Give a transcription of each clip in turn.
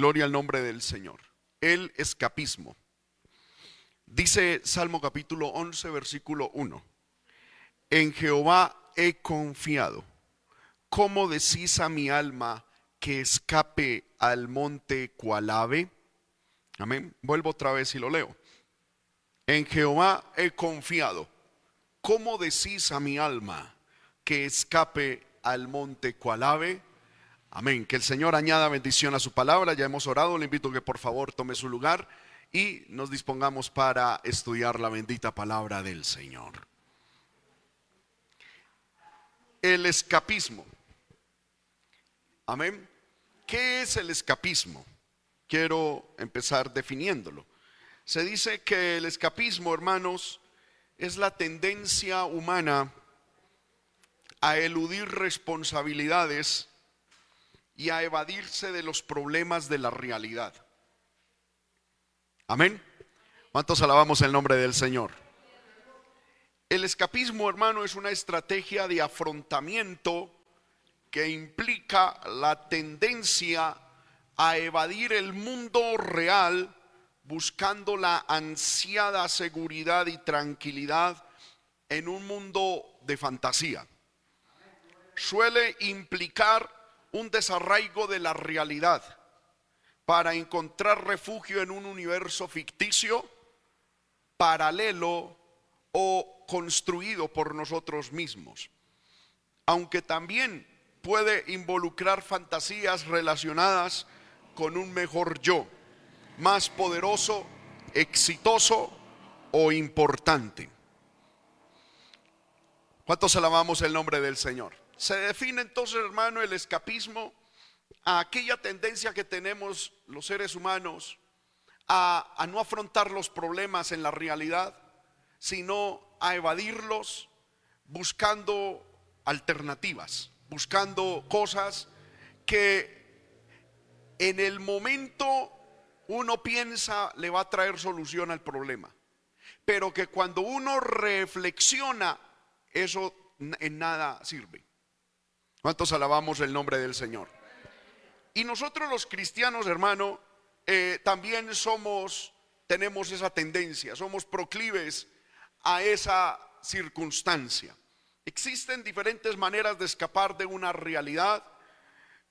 Gloria al nombre del Señor. El escapismo. Dice Salmo capítulo 11, versículo 1. En Jehová he confiado. ¿Cómo decís a mi alma que escape al monte cual ave? Amén. Vuelvo otra vez y lo leo. En Jehová he confiado. ¿Cómo decís a mi alma que escape al monte cual ave? Amén. Que el Señor añada bendición a su palabra. Ya hemos orado. Le invito que por favor tome su lugar y nos dispongamos para estudiar la bendita palabra del Señor. El escapismo. Amén. ¿Qué es el escapismo? Quiero empezar definiéndolo. Se dice que el escapismo, hermanos, es la tendencia humana a eludir responsabilidades y a evadirse de los problemas de la realidad. Amén. ¿Cuántos alabamos el nombre del Señor? El escapismo, hermano, es una estrategia de afrontamiento que implica la tendencia a evadir el mundo real buscando la ansiada seguridad y tranquilidad en un mundo de fantasía. Suele implicar un desarraigo de la realidad para encontrar refugio en un universo ficticio, paralelo o construido por nosotros mismos. Aunque también puede involucrar fantasías relacionadas con un mejor yo, más poderoso, exitoso o importante. ¿Cuántos alabamos el nombre del Señor? Se define entonces, hermano, el escapismo a aquella tendencia que tenemos los seres humanos a, a, no afrontar los problemas en la realidad, sino a evadirlos buscando alternativas, buscando cosas que en el momento uno piensa le va a traer solución al problema, pero que cuando uno reflexiona, eso en nada sirve. ¿Cuántos alabamos el nombre del Señor? Y nosotros los cristianos, hermano, eh, también somos, tenemos esa tendencia, somos proclives a esa circunstancia. Existen diferentes maneras de escapar de una realidad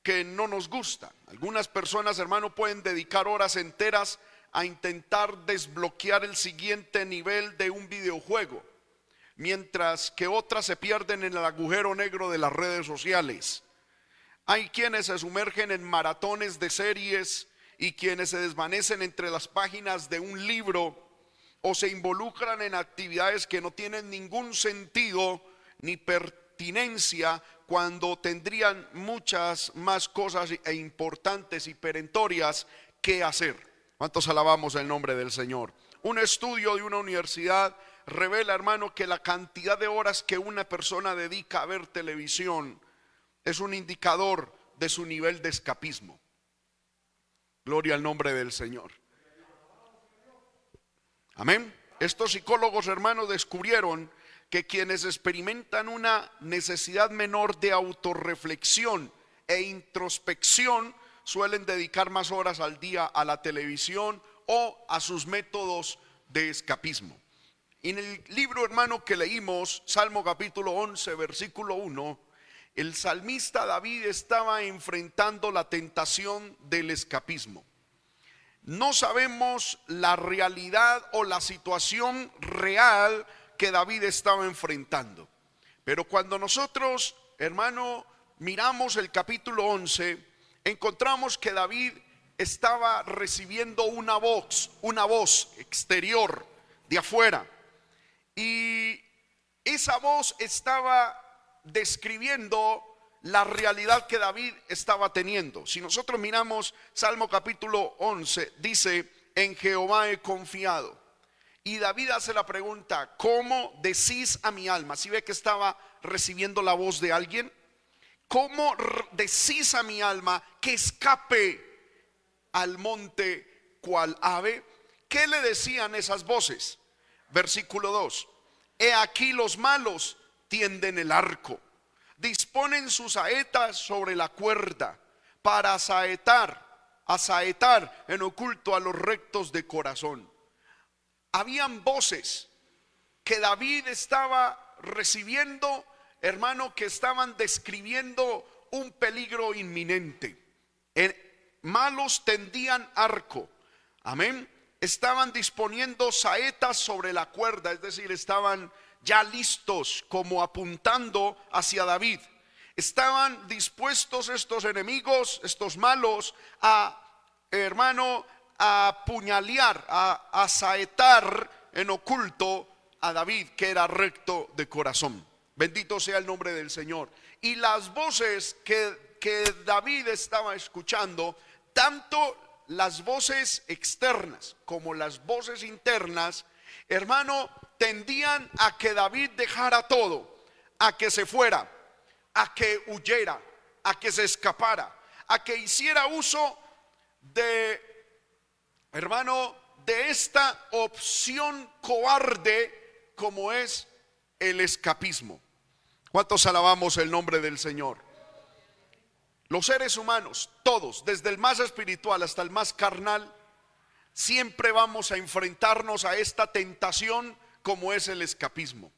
que no nos gusta. Algunas personas, hermano, pueden dedicar horas enteras a intentar desbloquear el siguiente nivel de un videojuego mientras que otras se pierden en el agujero negro de las redes sociales. Hay quienes se sumergen en maratones de series y quienes se desvanecen entre las páginas de un libro o se involucran en actividades que no tienen ningún sentido ni pertinencia cuando tendrían muchas más cosas e importantes y perentorias que hacer. ¿Cuántos alabamos el nombre del Señor? Un estudio de una universidad revela, hermano, que la cantidad de horas que una persona dedica a ver televisión es un indicador de su nivel de escapismo. Gloria al nombre del Señor. Amén. Estos psicólogos, hermanos, descubrieron que quienes experimentan una necesidad menor de autorreflexión e introspección suelen dedicar más horas al día a la televisión o a sus métodos de escapismo. En el libro hermano que leímos, Salmo capítulo 11, versículo 1, el salmista David estaba enfrentando la tentación del escapismo. No sabemos la realidad o la situación real que David estaba enfrentando. Pero cuando nosotros, hermano, miramos el capítulo 11, encontramos que David estaba recibiendo una voz, una voz exterior de afuera y esa voz estaba describiendo la realidad que David estaba teniendo. Si nosotros miramos Salmo capítulo 11, dice, en Jehová he confiado. Y David hace la pregunta, ¿cómo decís a mi alma? Si ve que estaba recibiendo la voz de alguien, ¿cómo decís a mi alma que escape al monte cual ave? ¿Qué le decían esas voces? Versículo 2. He aquí los malos tienden el arco, disponen sus saetas sobre la cuerda para saetar a saetar en oculto a los rectos de corazón. Habían voces que David estaba recibiendo, hermano, que estaban describiendo un peligro inminente. malos tendían arco. Amén. Estaban disponiendo saetas sobre la cuerda, es decir, estaban ya listos como apuntando hacia David. Estaban dispuestos estos enemigos, estos malos, a, hermano, a puñalear, a, a saetar en oculto a David, que era recto de corazón. Bendito sea el nombre del Señor. Y las voces que, que David estaba escuchando, tanto las voces externas como las voces internas, hermano, tendían a que David dejara todo, a que se fuera, a que huyera, a que se escapara, a que hiciera uso de, hermano, de esta opción cobarde como es el escapismo. ¿Cuántos alabamos el nombre del Señor? Los seres humanos, todos, desde el más espiritual hasta el más carnal, siempre vamos a enfrentarnos a esta tentación como es el escapismo.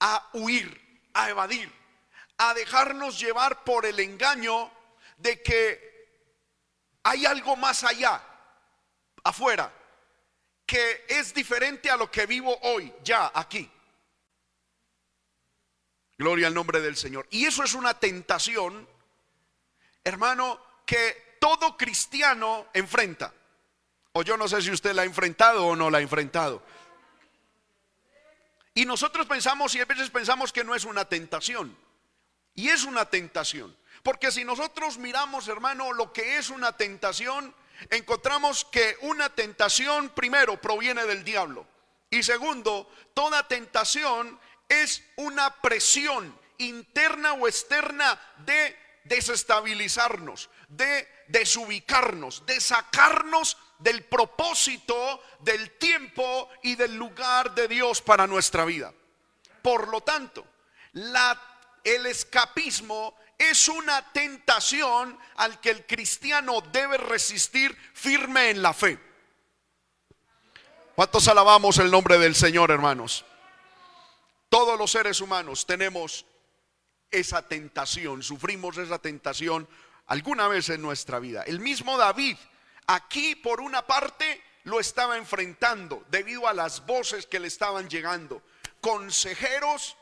A huir, a evadir, a dejarnos llevar por el engaño de que hay algo más allá, afuera, que es diferente a lo que vivo hoy, ya aquí. Gloria al nombre del Señor. Y eso es una tentación, hermano, que todo cristiano enfrenta. O yo no sé si usted la ha enfrentado o no la ha enfrentado. Y nosotros pensamos y a veces pensamos que no es una tentación. Y es una tentación. Porque si nosotros miramos, hermano, lo que es una tentación, encontramos que una tentación, primero, proviene del diablo. Y segundo, toda tentación es una presión interna o externa de desestabilizarnos, de desubicarnos, de sacarnos del propósito, del tiempo y del lugar de Dios para nuestra vida. Por lo tanto, el escapismo es una tentación al que el cristiano debe resistir firme en la fe. ¿Cuántos alabamos el nombre del Señor, hermanos? Todos los seres humanos tenemos esa tentación, sufrimos esa tentación alguna vez en nuestra vida. El mismo David Aquí por una parte lo estaba enfrentando debido a las voces que le estaban llegando. Consejeros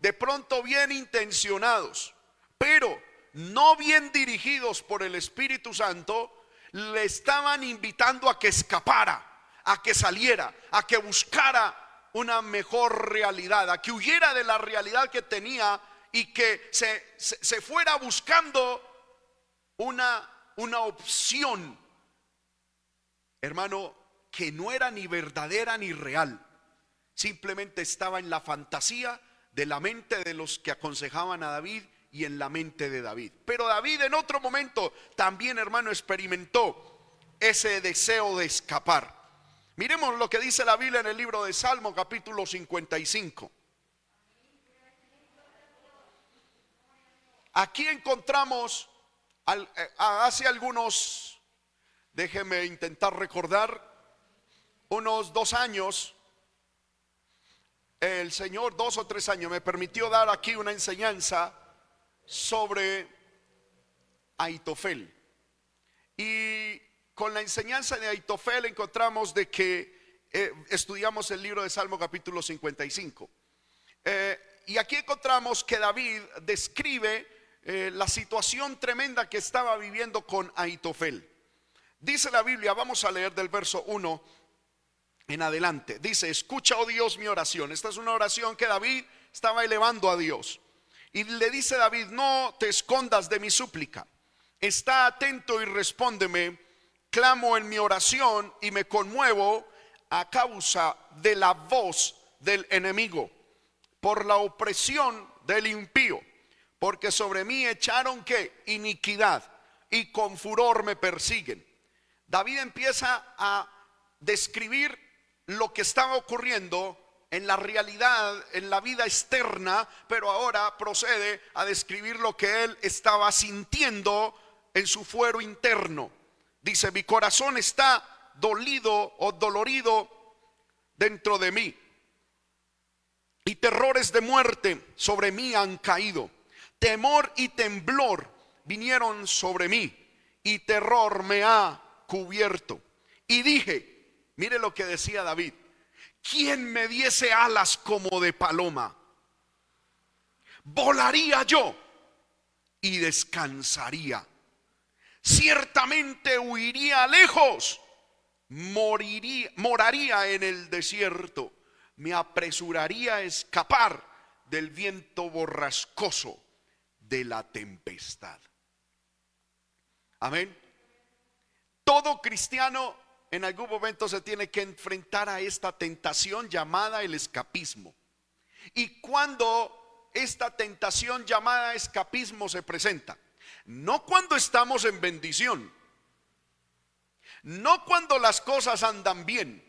de pronto bien intencionados, pero no bien dirigidos por el Espíritu Santo, le estaban invitando a que escapara, a que saliera, a que buscara una mejor realidad, a que huyera de la realidad que tenía y que se, se, fuera buscando una, una opción hermano, que no era ni verdadera ni real. Simplemente estaba en la fantasía de la mente de los que aconsejaban a David y en la mente de David. Pero David en otro momento también, hermano, experimentó ese deseo de escapar. Miremos lo que dice la Biblia en el libro de Salmo capítulo 55. Aquí encontramos eh, hace algunos Déjeme intentar recordar unos dos años, el Señor, dos o tres años, me permitió dar aquí una enseñanza sobre Aitofel. Y con la enseñanza de Aitofel encontramos de que eh, estudiamos el libro de Salmo capítulo 55. Eh, y aquí encontramos que David describe eh, la situación tremenda que estaba viviendo con Aitofel. Dice la Biblia, vamos a leer del verso 1 en adelante. Dice, escucha, oh Dios, mi oración. Esta es una oración que David estaba elevando a Dios. Y le dice David, no te escondas de mi súplica. Está atento y respóndeme. Clamo en mi oración y me conmuevo a causa de la voz del enemigo, por la opresión del impío, porque sobre mí echaron que iniquidad y con furor me persiguen. David empieza a describir lo que estaba ocurriendo en la realidad, en la vida externa, pero ahora procede a describir lo que él estaba sintiendo en su fuero interno. Dice, mi corazón está dolido o dolorido dentro de mí. Y terrores de muerte sobre mí han caído. Temor y temblor vinieron sobre mí. Y terror me ha cubierto. Y dije, mire lo que decía David, ¿quién me diese alas como de paloma? Volaría yo y descansaría. Ciertamente huiría lejos, moriría, moraría en el desierto, me apresuraría a escapar del viento borrascoso de la tempestad. Amén. Todo cristiano en algún momento se tiene que enfrentar a esta tentación llamada el escapismo. Y cuando esta tentación llamada escapismo se presenta, no cuando estamos en bendición, no cuando las cosas andan bien,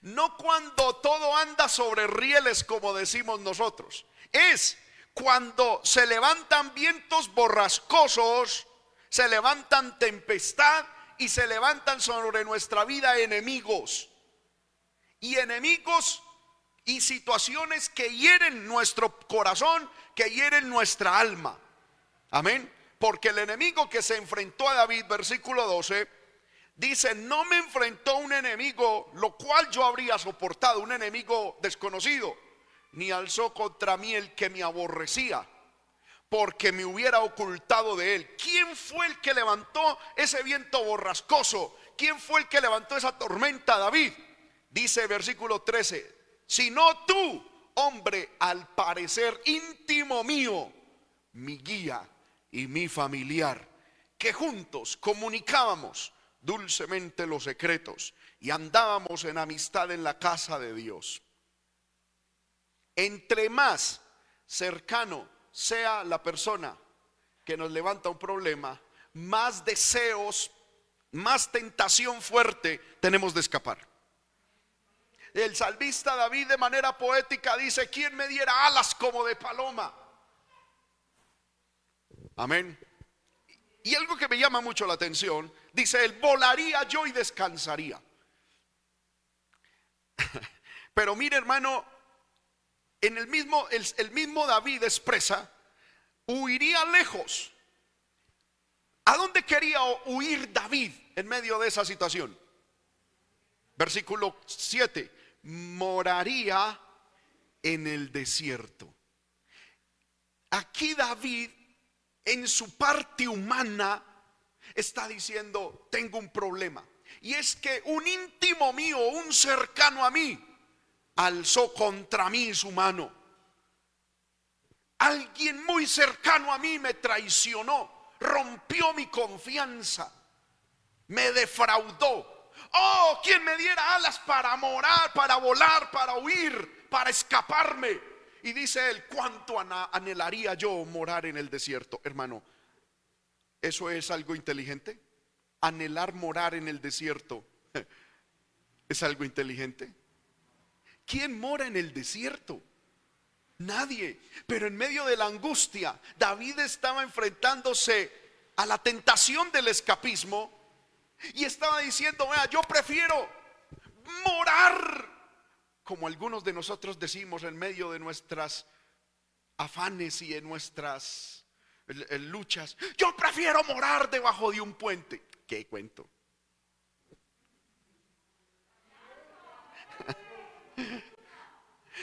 no cuando todo anda sobre rieles como decimos nosotros, es cuando se levantan vientos borrascosos, se levantan tempestad y se levantan sobre nuestra vida enemigos. Y enemigos y situaciones que hieren nuestro corazón, que hieren nuestra alma. Amén. Porque el enemigo que se enfrentó a David, versículo 12, dice, no me enfrentó un enemigo, lo cual yo habría soportado, un enemigo desconocido, ni alzó contra mí el que me aborrecía porque me hubiera ocultado de él. ¿Quién fue el que levantó ese viento borrascoso? ¿Quién fue el que levantó esa tormenta, David? Dice versículo 13, sino tú, hombre, al parecer íntimo mío, mi guía y mi familiar, que juntos comunicábamos dulcemente los secretos y andábamos en amistad en la casa de Dios. Entre más cercano sea la persona que nos levanta un problema, más deseos, más tentación fuerte tenemos de escapar. El salvista David de manera poética dice, ¿quién me diera alas como de paloma? Amén. Y algo que me llama mucho la atención, dice, él volaría yo y descansaría. Pero mire hermano, en el mismo, el, mismo David expresa, huiría lejos. ¿A dónde quería huir David en medio de esa situación? Versículo 7, moraría en el desierto. Aquí David, en su parte humana, está diciendo, tengo un problema. Y es que un íntimo mío, un cercano a mí, alzó contra mí su mano. Alguien muy cercano a mí me traicionó, rompió mi confianza, me defraudó. Oh, quien me diera alas para morar, para volar, para huir, para escaparme. Y dice él, ¿cuánto anhelaría yo morar en el desierto? Hermano, ¿eso es algo inteligente? Anhelar morar en el desierto. ¿Es algo inteligente? ¿Quién mora en el desierto? Nadie. Pero en medio de la angustia, David estaba enfrentándose a la tentación del escapismo y estaba diciendo, vea, yo prefiero morar, como algunos de nosotros decimos, en medio de nuestras afanes y en nuestras luchas. Yo prefiero morar debajo de un puente. ¿Qué cuento?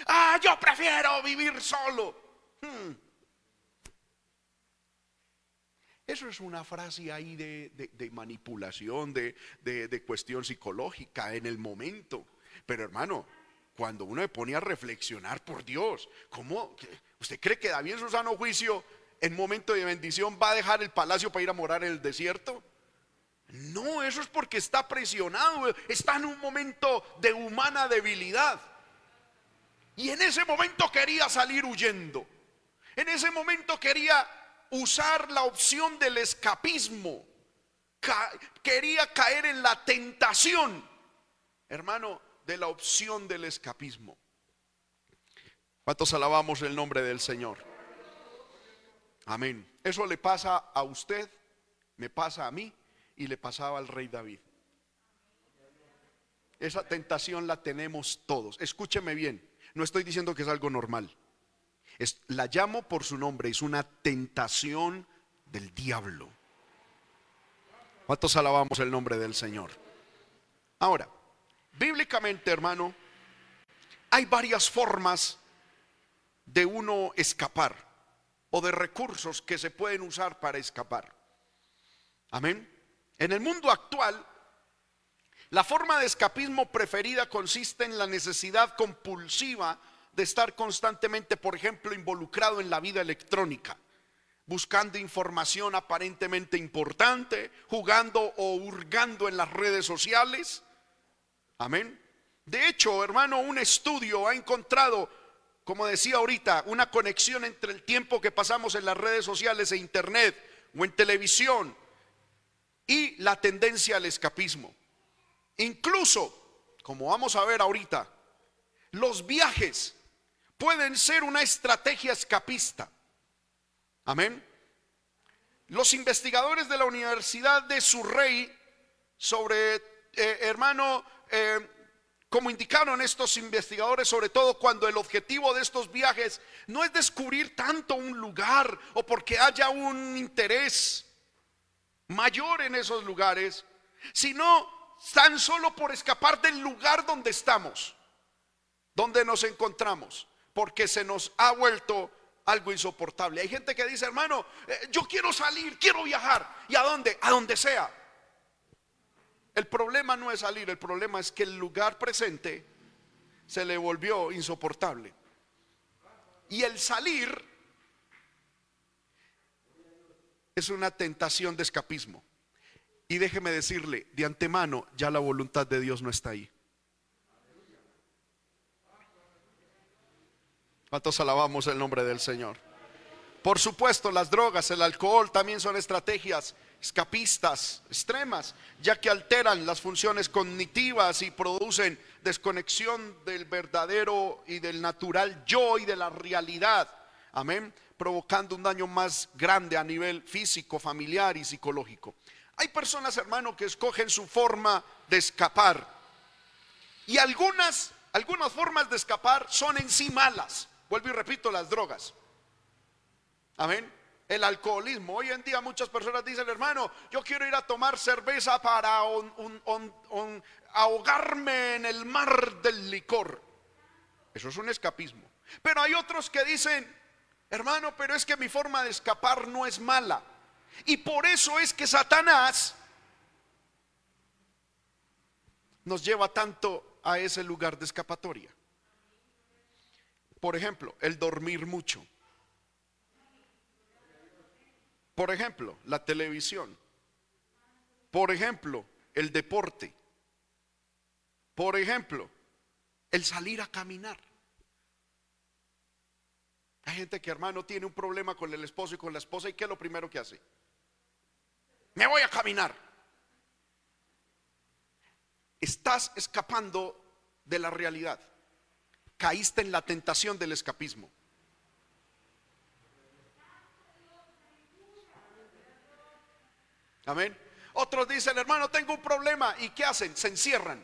Ah, yo prefiero vivir solo. Hmm. Eso es una frase ahí de, manipulación, de, de, cuestión psicológica en el momento. Pero hermano, cuando uno me pone a reflexionar, por Dios, ¿cómo? ¿Usted cree que David su sano juicio, en momento de bendición, va a dejar el palacio para ir a morar en el desierto? No, eso es porque está presionado, está en un momento de humana debilidad. Y en ese momento quería salir huyendo. En ese momento quería usar la opción del escapismo. quería caer en la tentación, hermano, de la opción del escapismo. ¿Cuántos alabamos el nombre del Señor? Amén. Eso le pasa a usted, me pasa a mí y le pasaba al rey David. Esa tentación la tenemos todos. Escúcheme bien, no estoy diciendo que es algo normal. Es, la llamo por su nombre, es una tentación del diablo. ¿Cuántos alabamos el nombre del Señor? Ahora, bíblicamente, hermano, hay varias formas de uno escapar o de recursos que se pueden usar para escapar. Amén. En el mundo actual, la forma de escapismo preferida consiste en la necesidad compulsiva de estar constantemente, por ejemplo, involucrado en la vida electrónica, buscando información aparentemente importante, jugando o hurgando en las redes sociales. Amén. De hecho, hermano, un estudio ha encontrado, como decía ahorita, una conexión entre el tiempo que pasamos en las redes sociales e internet o en televisión y la tendencia al escapismo. Incluso, como vamos a ver ahorita, los viajes pueden ser una estrategia escapista. Amén. Los investigadores de la Universidad de Surrey sobre, eh, hermano, eh, como indicaron estos investigadores, sobre todo cuando el objetivo de estos viajes no es descubrir tanto un lugar o porque haya un interés mayor en esos lugares, sino tan solo por escapar del lugar donde estamos, donde nos encontramos porque se nos ha vuelto algo insoportable. Hay gente que dice, hermano, eh, yo quiero salir, quiero viajar. ¿Y a dónde? A donde sea. El problema no es salir, el problema es que el lugar presente se le volvió insoportable. Y el salir es una tentación de escapismo. Y déjeme decirle, de antemano, ya la voluntad de Dios no está ahí. ¿Cuántos alabamos el nombre del Señor? Por supuesto, las drogas, el alcohol también son estrategias escapistas extremas, ya que alteran las funciones cognitivas y producen desconexión del verdadero y del natural yo y de la realidad. Amén. Provocando un daño más grande a nivel físico, familiar y psicológico. Hay personas, hermano, que escogen su forma de escapar. Y algunas, algunas formas de escapar son en sí malas. Vuelvo y repito, las drogas. Amén. El alcoholismo. Hoy en día muchas personas dicen, hermano, yo quiero ir a tomar cerveza para ahogarme en el mar del licor. Eso es un escapismo. Pero hay otros que dicen, hermano, pero es que mi forma de escapar no es mala. Y por eso es que Satanás nos lleva tanto a ese lugar de escapatoria. Por ejemplo, el dormir mucho. Por ejemplo, la televisión. Por ejemplo, el deporte. Por ejemplo, el salir a caminar. Hay gente que, hermano, tiene un problema con el esposo y con la esposa y ¿qué es lo primero que hace? Me voy a caminar. Estás escapando de la realidad caíste en la tentación del escapismo. Amén. Otros dicen, hermano, tengo un problema. ¿Y qué hacen? Se encierran.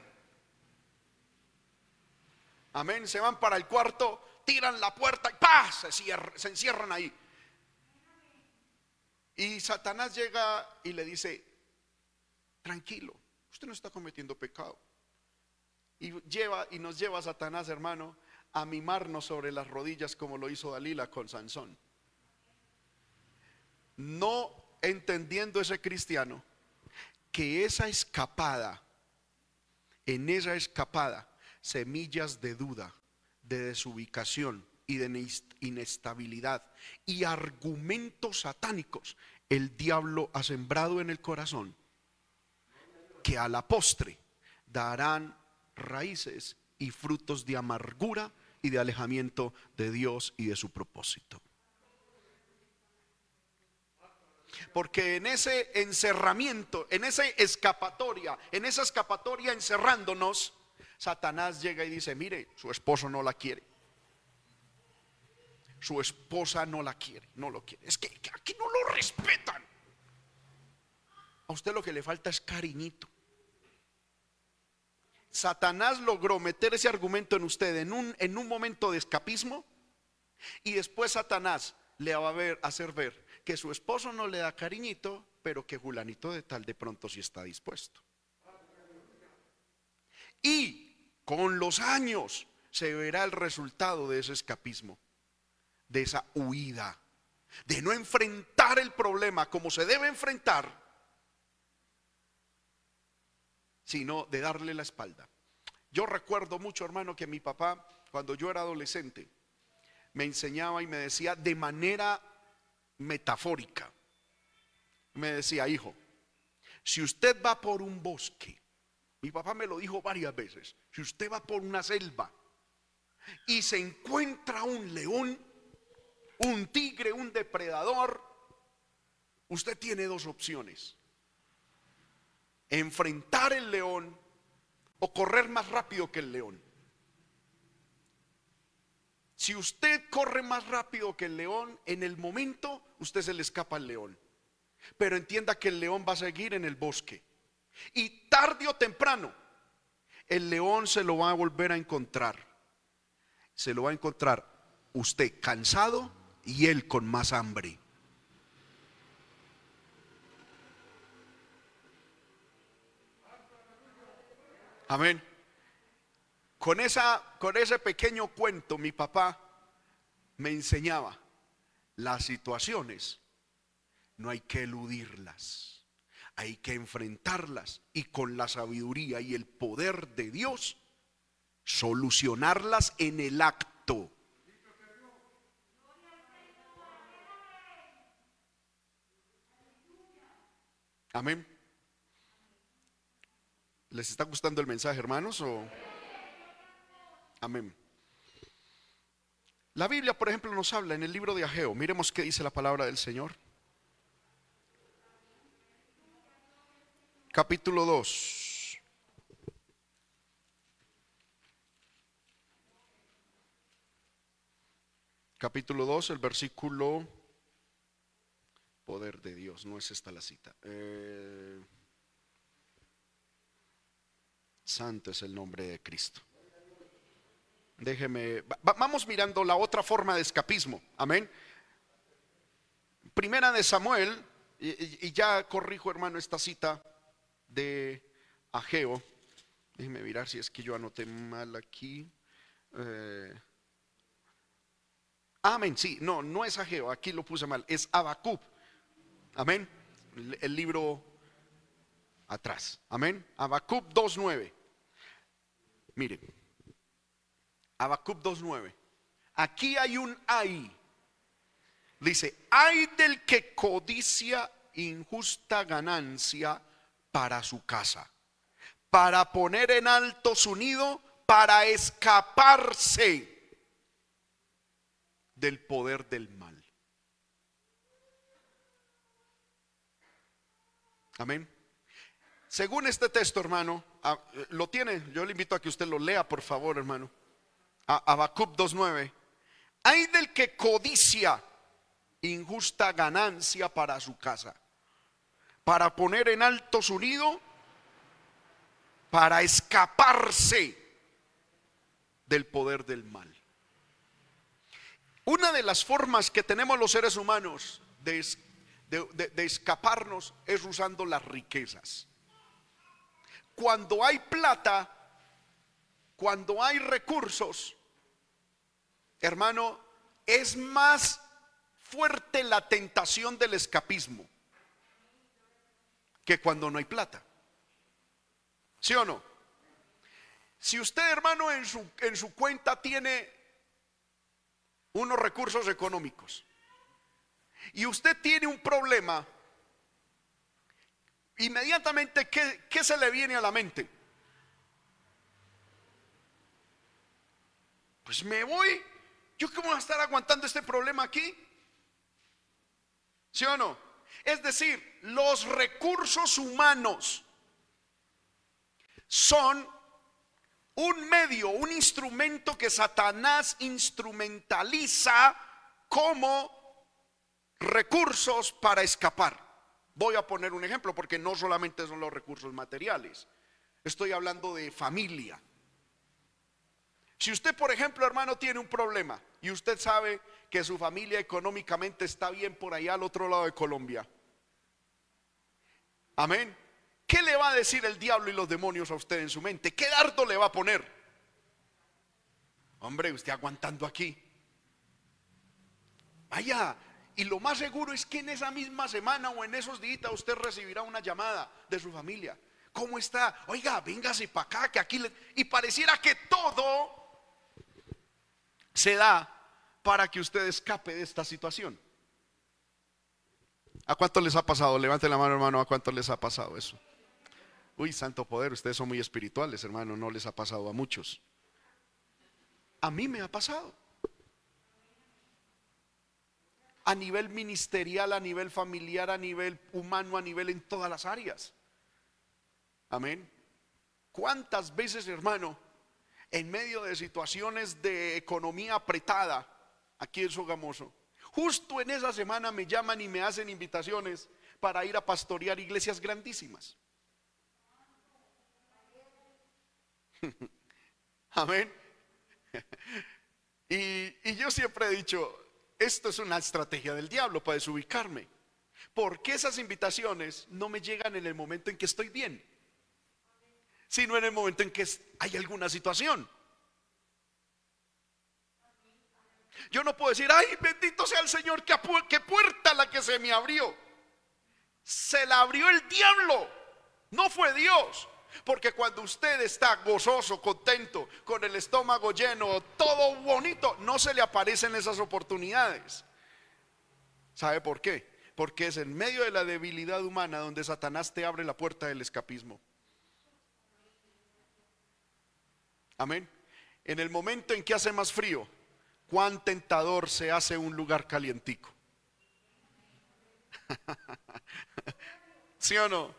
Amén. Se van para el cuarto, tiran la puerta y ¡pah! Se, se encierran ahí. Y Satanás llega y le dice, tranquilo, usted no está cometiendo pecado. Y, lleva, y nos lleva a Satanás, hermano, a mimarnos sobre las rodillas como lo hizo Dalila con Sansón. No entendiendo ese cristiano que esa escapada, en esa escapada, semillas de duda, de desubicación y de inestabilidad y argumentos satánicos, el diablo ha sembrado en el corazón, que a la postre darán raíces y frutos de amargura y de alejamiento de Dios y de su propósito. Porque en ese encerramiento, en esa escapatoria, en esa escapatoria encerrándonos, Satanás llega y dice, mire, su esposo no la quiere. Su esposa no la quiere, no lo quiere. Es que aquí no lo respetan. a usted lo que le falta es cariñito. Satanás logró meter ese argumento en usted en un, en un momento de escapismo y después Satanás le va a ver, hacer ver que su esposo no le da cariñito, pero que Julanito de tal de pronto sí está dispuesto. Y con los años se verá el resultado de ese escapismo, de esa huida, de no enfrentar el problema como se debe enfrentar, sino de darle la espalda. Yo recuerdo mucho, hermano, que mi papá, cuando yo era adolescente, me enseñaba y me decía de manera metafórica, me decía, hijo, si usted va por un bosque, mi papá me lo dijo varias veces, si usted va por una selva y se encuentra un león, un tigre, un depredador, usted tiene dos opciones. Enfrentar el león o correr más rápido que el león. Si usted corre más rápido que el león, en el momento usted se le escapa al león. Pero entienda que el león va a seguir en el bosque. Y tarde o temprano, el león se lo va a volver a encontrar. Se lo va a encontrar usted cansado y él con más hambre. Amén. Con, esa, con ese pequeño cuento mi papá me enseñaba las situaciones. No hay que eludirlas, hay que enfrentarlas y con la sabiduría y el poder de Dios solucionarlas en el acto. Amén. ¿Les está gustando el mensaje, hermanos? O... Amén. La Biblia, por ejemplo, nos habla en el libro de Ageo. Miremos qué dice la palabra del Señor. Capítulo 2. Capítulo 2, el versículo poder de Dios. No es esta la cita. Eh, Santo es el nombre de Cristo. Déjeme, vamos mirando la otra forma de escapismo. Amén. Primera de Samuel, y, ya corrijo hermano esta cita de Ageo. Déjeme mirar si es que yo anoté mal aquí. Eh, amén, sí, no, no es Ageo, aquí lo puse mal, es Abacub. Amén. El, libro atrás. Amén. Abacub 2.9. Mire, Habacuc 2.9. Aquí hay un ay. Dice, hay del que codicia injusta ganancia para su casa, para poner en alto su nido, para escaparse del poder del mal. Amén. Según este texto, hermano, lo tiene, yo le invito a que usted lo lea, por favor, hermano. Habacuc 2.9. Hay del que codicia injusta ganancia para su casa, para poner en alto su nido, para escaparse del poder del mal. Una de las formas que tenemos los seres humanos de, escaparnos es usando las riquezas. Cuando hay plata, cuando hay recursos, hermano, es más fuerte la tentación del escapismo que cuando no hay plata. ¿Sí o no? Si usted, hermano, en su, en su cuenta tiene unos recursos económicos y usted tiene un problema, inmediatamente, ¿qué, ¿qué, se le viene a la mente? Pues me voy ¿Yo cómo voy a estar aguantando este problema aquí? ¿Sí o no? Es decir, los recursos humanos son un medio, un instrumento que Satanás instrumentaliza como recursos para escapar. Voy a poner un ejemplo porque no solamente son los recursos materiales. Estoy hablando de familia. Si usted, por ejemplo, hermano, tiene un problema y usted sabe que su familia económicamente está bien por allá al otro lado de Colombia. Amén. ¿Qué le va a decir el diablo y los demonios a usted en su mente? ¿Qué dardo le va a poner? Hombre, usted aguantando aquí. Vaya, y lo más seguro es que en esa misma semana o en esos días usted recibirá una llamada de su familia. ¿Cómo está? Oiga, véngase para acá, que aquí. Y pareciera que todo se da para que usted escape de esta situación. ¿A cuánto les ha pasado? Levante la mano, hermano, ¿a cuánto les ha pasado eso? Uy, santo poder, ustedes son muy espirituales, hermano, no les ha pasado a muchos. A mí me ha pasado a nivel ministerial, a nivel familiar, a nivel humano, a nivel en todas las áreas. Amén. ¿Cuántas veces, hermano, en medio de situaciones de economía apretada aquí en Sogamoso, justo en esa semana me llaman y me hacen invitaciones para ir a pastorear iglesias grandísimas? Amén. Y, y, yo siempre he dicho, esto es una estrategia del diablo para desubicarme. Porque esas invitaciones no me llegan en el momento en que estoy bien, sino en el momento en que hay alguna situación. Yo no puedo decir, ay, bendito sea el Señor, que, puerta la que se me abrió. Se la abrió el diablo, no fue Dios. Porque cuando usted está gozoso, contento, con el estómago lleno, todo bonito, no se le aparecen esas oportunidades. ¿Sabe por qué? Porque es en medio de la debilidad humana donde Satanás te abre la puerta del escapismo. Amén. En el momento en que hace más frío, cuán tentador se hace un lugar calientico. ¿Sí o no?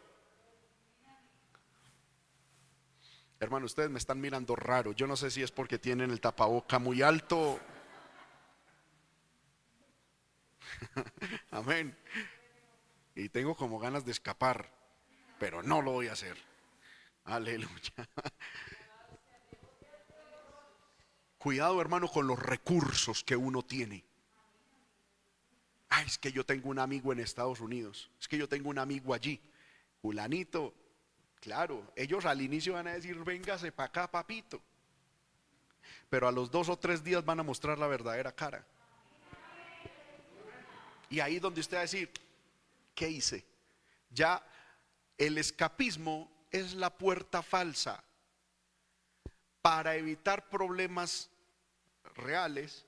Hermano, ustedes me están mirando raro. Yo no sé si es porque tienen el tapaboca muy alto. Amén. Y tengo como ganas de escapar, pero no lo voy a hacer. Aleluya. Cuidado, hermano, con los recursos que uno tiene. Ay, es que yo tengo un amigo en Estados Unidos. Es que yo tengo un amigo allí. Julanito, Claro, ellos al inicio van a decir, véngase para acá, papito. Pero a los dos o tres días van a mostrar la verdadera cara. Y ahí donde usted va a decir, ¿qué hice? Ya el escapismo es la puerta falsa para evitar problemas reales,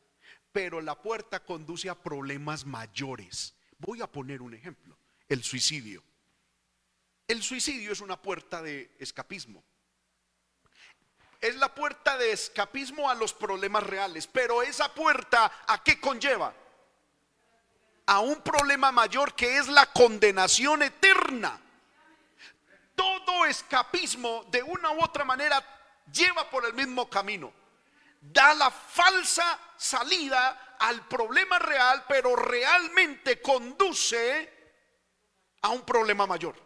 pero la puerta conduce a problemas mayores. Voy a poner un ejemplo, el suicidio. El suicidio es una puerta de escapismo. Es la puerta de escapismo a los problemas reales. Pero esa puerta, ¿a qué conlleva? A un problema mayor que es la condenación eterna. Todo escapismo, de una u otra manera, lleva por el mismo camino. Da la falsa salida al problema real, pero realmente conduce a un problema mayor.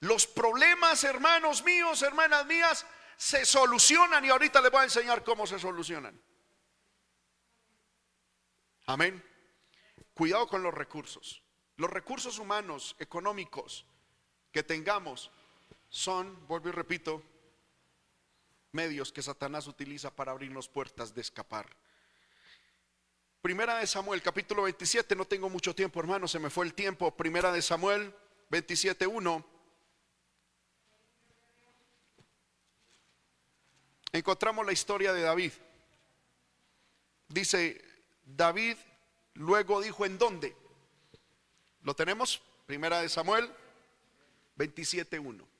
Los problemas, hermanos míos, hermanas mías, se solucionan y ahorita les voy a enseñar cómo se solucionan. Amén. Cuidado con los recursos. Los recursos humanos, económicos que tengamos son, vuelvo y repito, medios que Satanás utiliza para abrirnos puertas de escapar. Primera de Samuel, capítulo 27, no tengo mucho tiempo, hermano, se me fue el tiempo. Primera de Samuel 27.1. encontramos la historia de David. Dice, David luego dijo en dónde. ¿Lo tenemos? Primera de Samuel 27.1.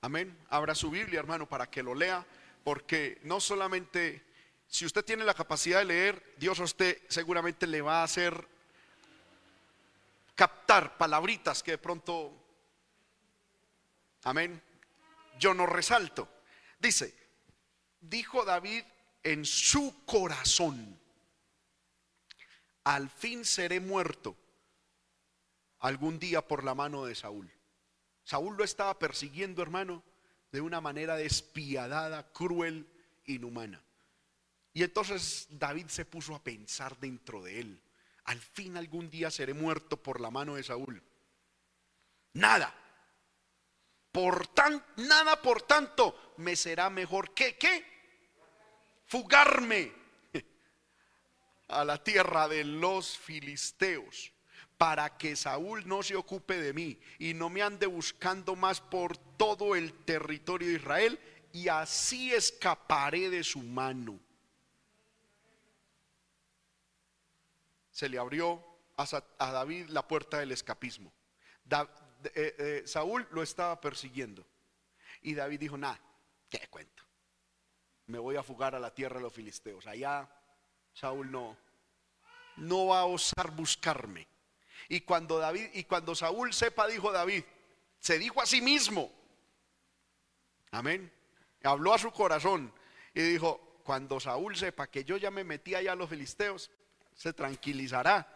Amén. Abra su Biblia, hermano, para que lo lea, porque no solamente, si usted tiene la capacidad de leer, Dios a usted seguramente le va a hacer captar palabritas que de pronto, amén, yo no resalto. Dice, dijo David en su corazón, al fin seré muerto algún día por la mano de Saúl. Saúl lo estaba persiguiendo, hermano, de una manera despiadada, cruel, inhumana. Y entonces David se puso a pensar dentro de él, al fin algún día seré muerto por la mano de Saúl. Nada. Por tan, nada por tanto me será mejor que qué? Fugarme a la tierra de los filisteos para que Saúl no se ocupe de mí y no me ande buscando más por todo el territorio de Israel y así escaparé de su mano. Se le abrió a, David la puerta del escapismo. Eh, eh, Saúl lo estaba persiguiendo y David dijo, nada, ¿qué cuento? Me voy a fugar a la tierra de los filisteos. Allá Saúl no, no va a osar buscarme. Y cuando David y cuando Saúl sepa, dijo David, se dijo a sí mismo. Amén. Habló a su corazón y dijo, cuando Saúl sepa que yo ya me metí allá a los filisteos, se tranquilizará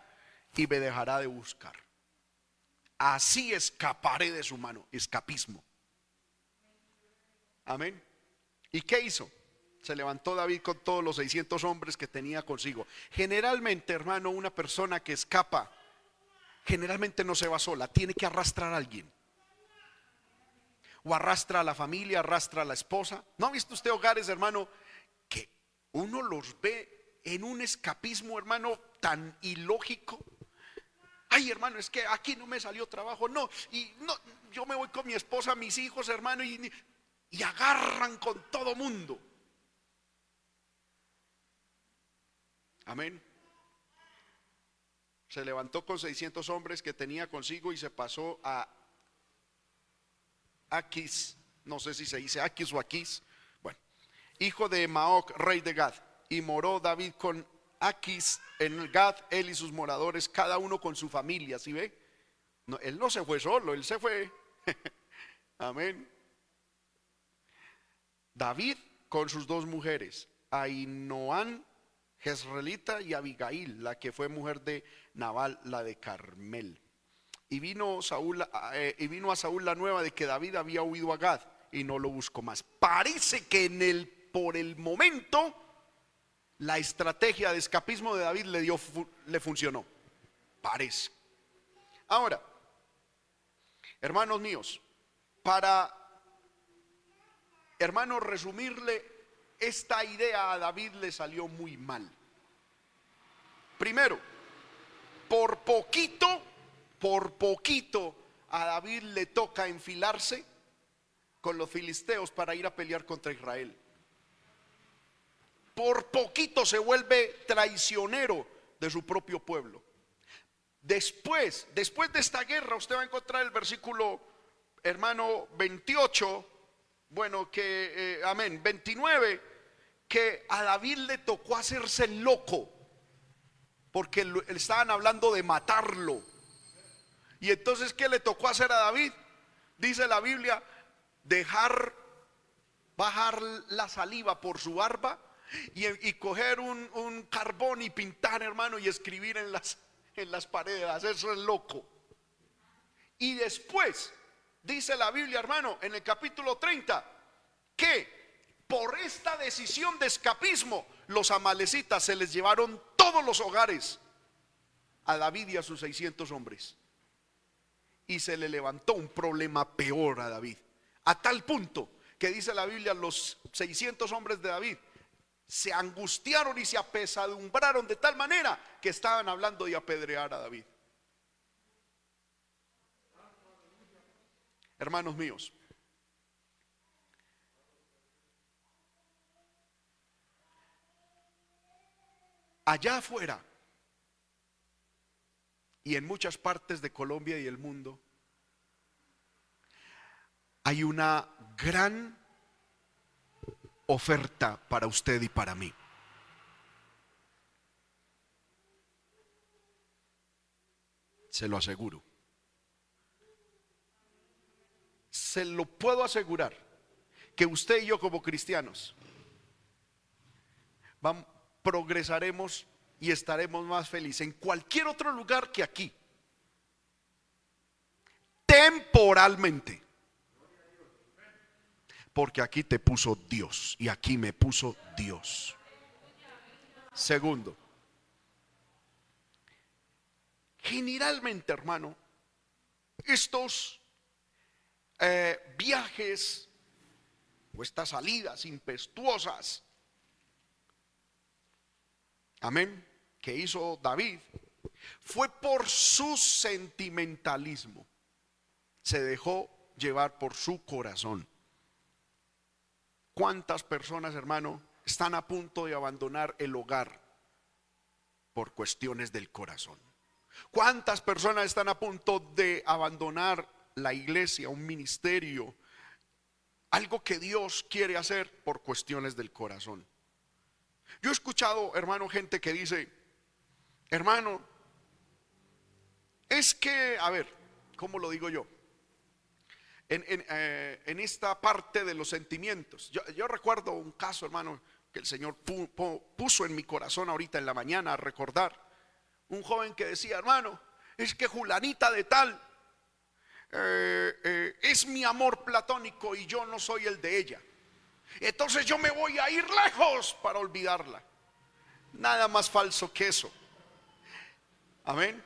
y me dejará de buscar. Así escaparé de su mano, escapismo. Amén. ¿Y qué hizo? se levantó David con todos los 600 hombres que tenía consigo. Generalmente, hermano, una persona que escapa, generalmente no se va sola, tiene que arrastrar a alguien. O arrastra a la familia, arrastra a la esposa. ¿No ha visto usted hogares, hermano, que uno los ve en un escapismo, hermano, tan ilógico? Ay, hermano, es que aquí no me salió trabajo. No, y no, yo me voy con mi esposa, mis hijos, hermano, y, y agarran con todo mundo. Amén. Se levantó con 600 hombres que tenía consigo y se pasó a Aquis, no sé si se dice Aquis o Aquis, bueno, hijo de Maoc, rey de Gad. Y moró David con Aquis en Gad, él y sus moradores, cada uno con su familia, ¿sí ve? No, él no se fue solo, él se fue. Amén. David con sus dos mujeres, Ainoán Jezreelita y Abigail, la que fue mujer de Nabal, la de Carmel. Y vino, Saúl, eh, y vino a Saúl la nueva de que David había huido a Gad y no lo buscó más. Parece que en el, por el momento la estrategia de escapismo de David le, dio, le funcionó. Parece. Ahora, hermanos míos, para, hermanos, resumirle esta idea a David le salió muy mal. Primero, por poquito, por poquito a David le toca enfilarse con los filisteos para ir a pelear contra Israel. Por poquito se vuelve traicionero de su propio pueblo. Después, después de esta guerra, usted va a encontrar el versículo, hermano, 28, bueno, que, eh, amén, 29 que a David le tocó hacerse loco, porque estaban hablando de matarlo. Y entonces, ¿qué le tocó hacer a David? Dice la Biblia, dejar bajar la saliva por su barba y, coger un, carbón y pintar, hermano, y escribir en las, en las paredes. Eso es loco. Y después, dice la Biblia, hermano, en el capítulo 30, que por esta decisión de escapismo, los amalecitas se les llevaron todos los hogares a David y a sus 600 hombres. Y se le levantó un problema peor a David. A tal punto que dice la Biblia, los 600 hombres de David se angustiaron y se apesadumbraron de tal manera que estaban hablando de apedrear a David. Hermanos míos, allá afuera y en muchas partes de Colombia y el mundo, hay una gran oferta para usted y para mí. Se lo aseguro. Se lo puedo asegurar que usted y yo como cristianos vamos, progresaremos y estaremos más felices en cualquier otro lugar que aquí. temporalmente. Porque aquí te puso Dios y aquí me puso Dios. Segundo, generalmente, hermano, estos eh, viajes o estas salidas impetuosas, amén, que hizo David, fue por su sentimentalismo. Se dejó llevar por su corazón. ¿Cuántas personas, hermano, están a punto de abandonar el hogar por cuestiones del corazón? ¿Cuántas personas están a punto de abandonar la iglesia, un ministerio, algo que Dios quiere hacer por cuestiones del corazón? Yo he escuchado, hermano, gente que dice, hermano, es que, a ver, ¿cómo lo digo yo? En, eh, esta parte de los sentimientos. Yo, recuerdo un caso, hermano, que el Señor puso en mi corazón ahorita en la mañana a recordar. Un joven que decía, hermano, es que Julanita de tal eh, eh, es mi amor platónico y yo no soy el de ella. Entonces yo me voy a ir lejos para olvidarla. Nada más falso que eso. Amén.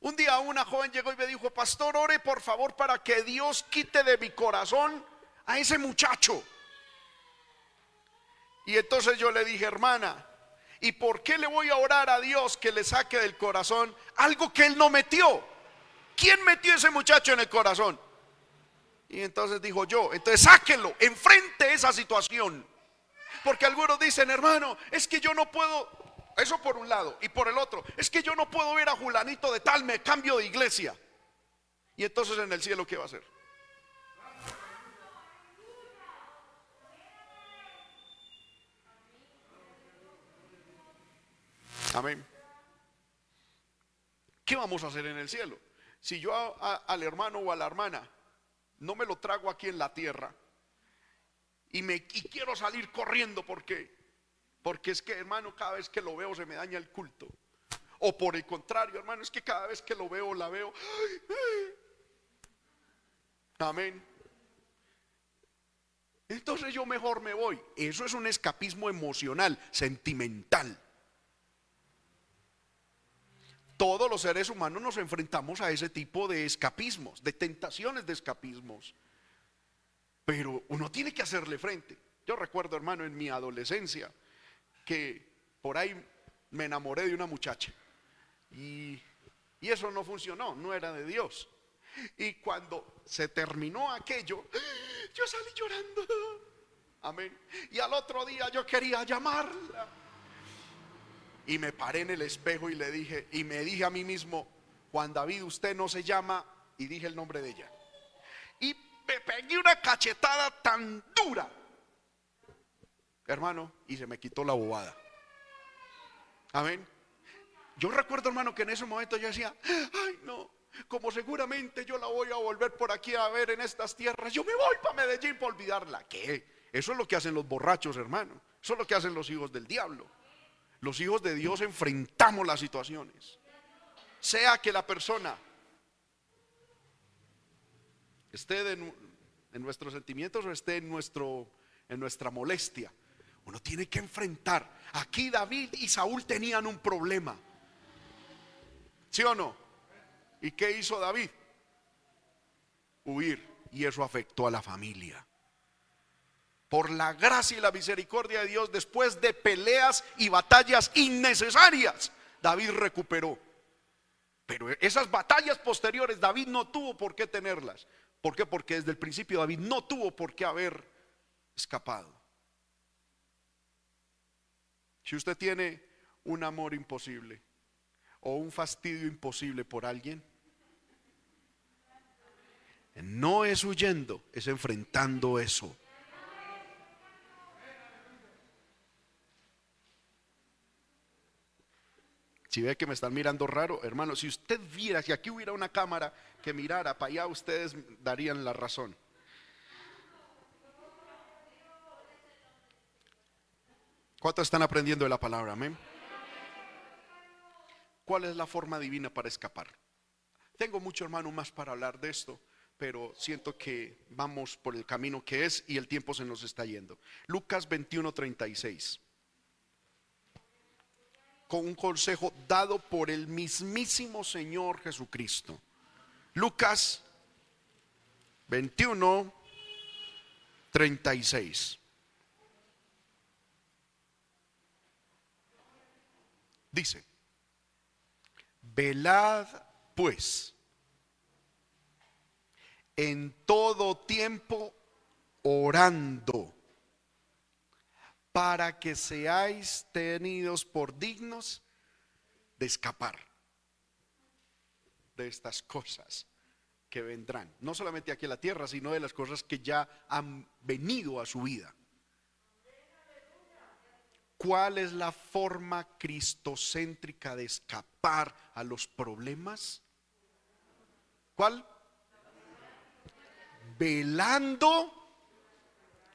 Un día una joven llegó y me dijo, pastor, ore por favor para que Dios quite de mi corazón a ese muchacho. Y entonces yo le dije, hermana, ¿y por qué le voy a orar a Dios que le saque del corazón algo que él no metió? ¿Quién metió ese muchacho en el corazón? Y entonces dijo yo, entonces sáquelo, enfrente esa situación. Porque algunos dicen, hermano, es que yo no puedo, eso por un lado. Y por el otro, es que yo no puedo ver a Julanito de tal, me cambio de iglesia. Y entonces en el cielo, ¿qué va a hacer? Amén. ¿Qué vamos a hacer en el cielo? Si yo al hermano o a la hermana no me lo trago aquí en la tierra y me y quiero salir corriendo porque porque es que, hermano, cada vez que lo veo se me daña el culto. O por el contrario, hermano, es que cada vez que lo veo, la veo. Amén. Entonces yo mejor me voy. Eso es un escapismo emocional, sentimental. Todos los seres humanos nos enfrentamos a ese tipo de escapismos, de tentaciones de escapismos. Pero uno tiene que hacerle frente. Yo recuerdo, hermano, en mi adolescencia, que por ahí me enamoré de una muchacha. Y, eso no funcionó, no era de Dios. Y cuando se terminó aquello, yo salí llorando. Amén. Y al otro día yo quería llamarla. Y me paré en el espejo y le dije, y me dije a mí mismo, Juan David, usted no se llama, y dije el nombre de ella. Y me pegué una cachetada tan dura hermano, y se me quitó la bobada. Amén. Yo recuerdo, hermano, que en ese momento yo decía, ay, no, como seguramente yo la voy a volver por aquí a ver en estas tierras, yo me voy para Medellín para olvidarla. ¿Qué? Eso es lo que hacen los borrachos, hermano. Eso es lo que hacen los hijos del diablo. Los hijos de Dios enfrentamos las situaciones. Sea que la persona esté en nuestros sentimientos o esté en, nuestro, en nuestra molestia. Uno tiene que enfrentar. Aquí David y Saúl tenían un problema. ¿Sí o no? ¿Y qué hizo David? Huir. Y eso afectó a la familia. Por la gracia y la misericordia de Dios, después de peleas y batallas innecesarias, David recuperó. Pero esas batallas posteriores David no tuvo por qué tenerlas. ¿Por qué? Porque desde el principio David no tuvo por qué haber escapado. Si usted tiene un amor imposible o un fastidio imposible por alguien, no es huyendo, es enfrentando eso. Si ve que me están mirando raro, hermano, si usted viera, si aquí hubiera una cámara que mirara para allá, ustedes darían la razón. ¿Cuántos están aprendiendo de la palabra? Amén. ¿Cuál es la forma divina para escapar? Tengo mucho hermano más para hablar de esto, pero siento que vamos por el camino que es y el tiempo se nos está yendo. Lucas 21, 36. Con un consejo dado por el mismísimo Señor Jesucristo. Lucas 21, 36. Dice, velad pues en todo tiempo orando para que seáis tenidos por dignos de escapar de estas cosas que vendrán, no solamente aquí en la tierra, sino de las cosas que ya han venido a su vida. ¿Cuál es la forma cristocéntrica de escapar a los problemas? ¿Cuál? Velando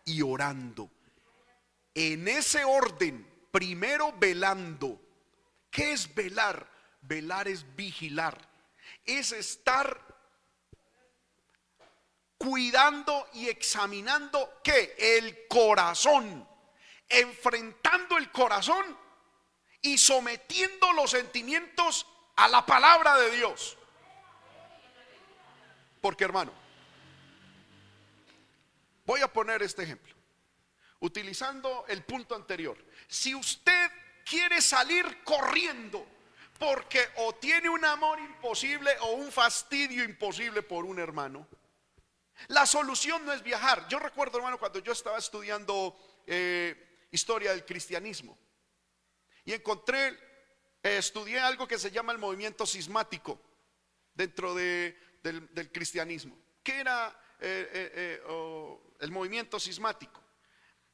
y orando. En ese orden, primero velando. ¿Qué es velar? Velar es vigilar. Es estar cuidando y examinando que el corazón, enfrentando el corazón y sometiendo los sentimientos a la palabra de Dios. Porque hermano, voy a poner este ejemplo, utilizando el punto anterior. Si usted quiere salir corriendo porque o tiene un amor imposible o un fastidio imposible por un hermano, la solución no es viajar. Yo recuerdo, hermano, cuando yo estaba estudiando eh, historia del cristianismo y encontré, eh, estudié algo que se llama el movimiento sismático dentro del, cristianismo. ¿Qué era eh, el movimiento sismático?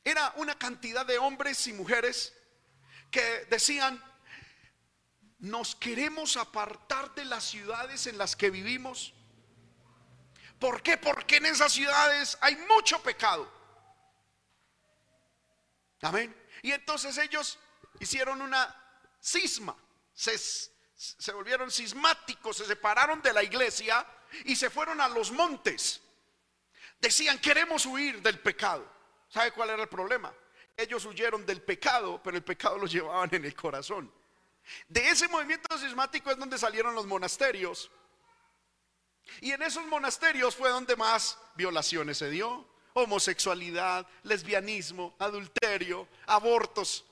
Era una cantidad de hombres y mujeres que decían, nos queremos apartar de las ciudades en las que vivimos ¿Por qué? Porque en esas ciudades hay mucho pecado. Amén. Y entonces ellos hicieron una cisma, se, se volvieron cismáticos, se separaron de la iglesia y se fueron a los montes. Decían, queremos huir del pecado. ¿Sabe cuál era el problema? Ellos huyeron del pecado, pero el pecado los llevaban en el corazón. De ese movimiento cismático es donde salieron los monasterios y en esos monasterios fue donde más violaciones se dio. Homosexualidad, lesbianismo, adulterio, abortos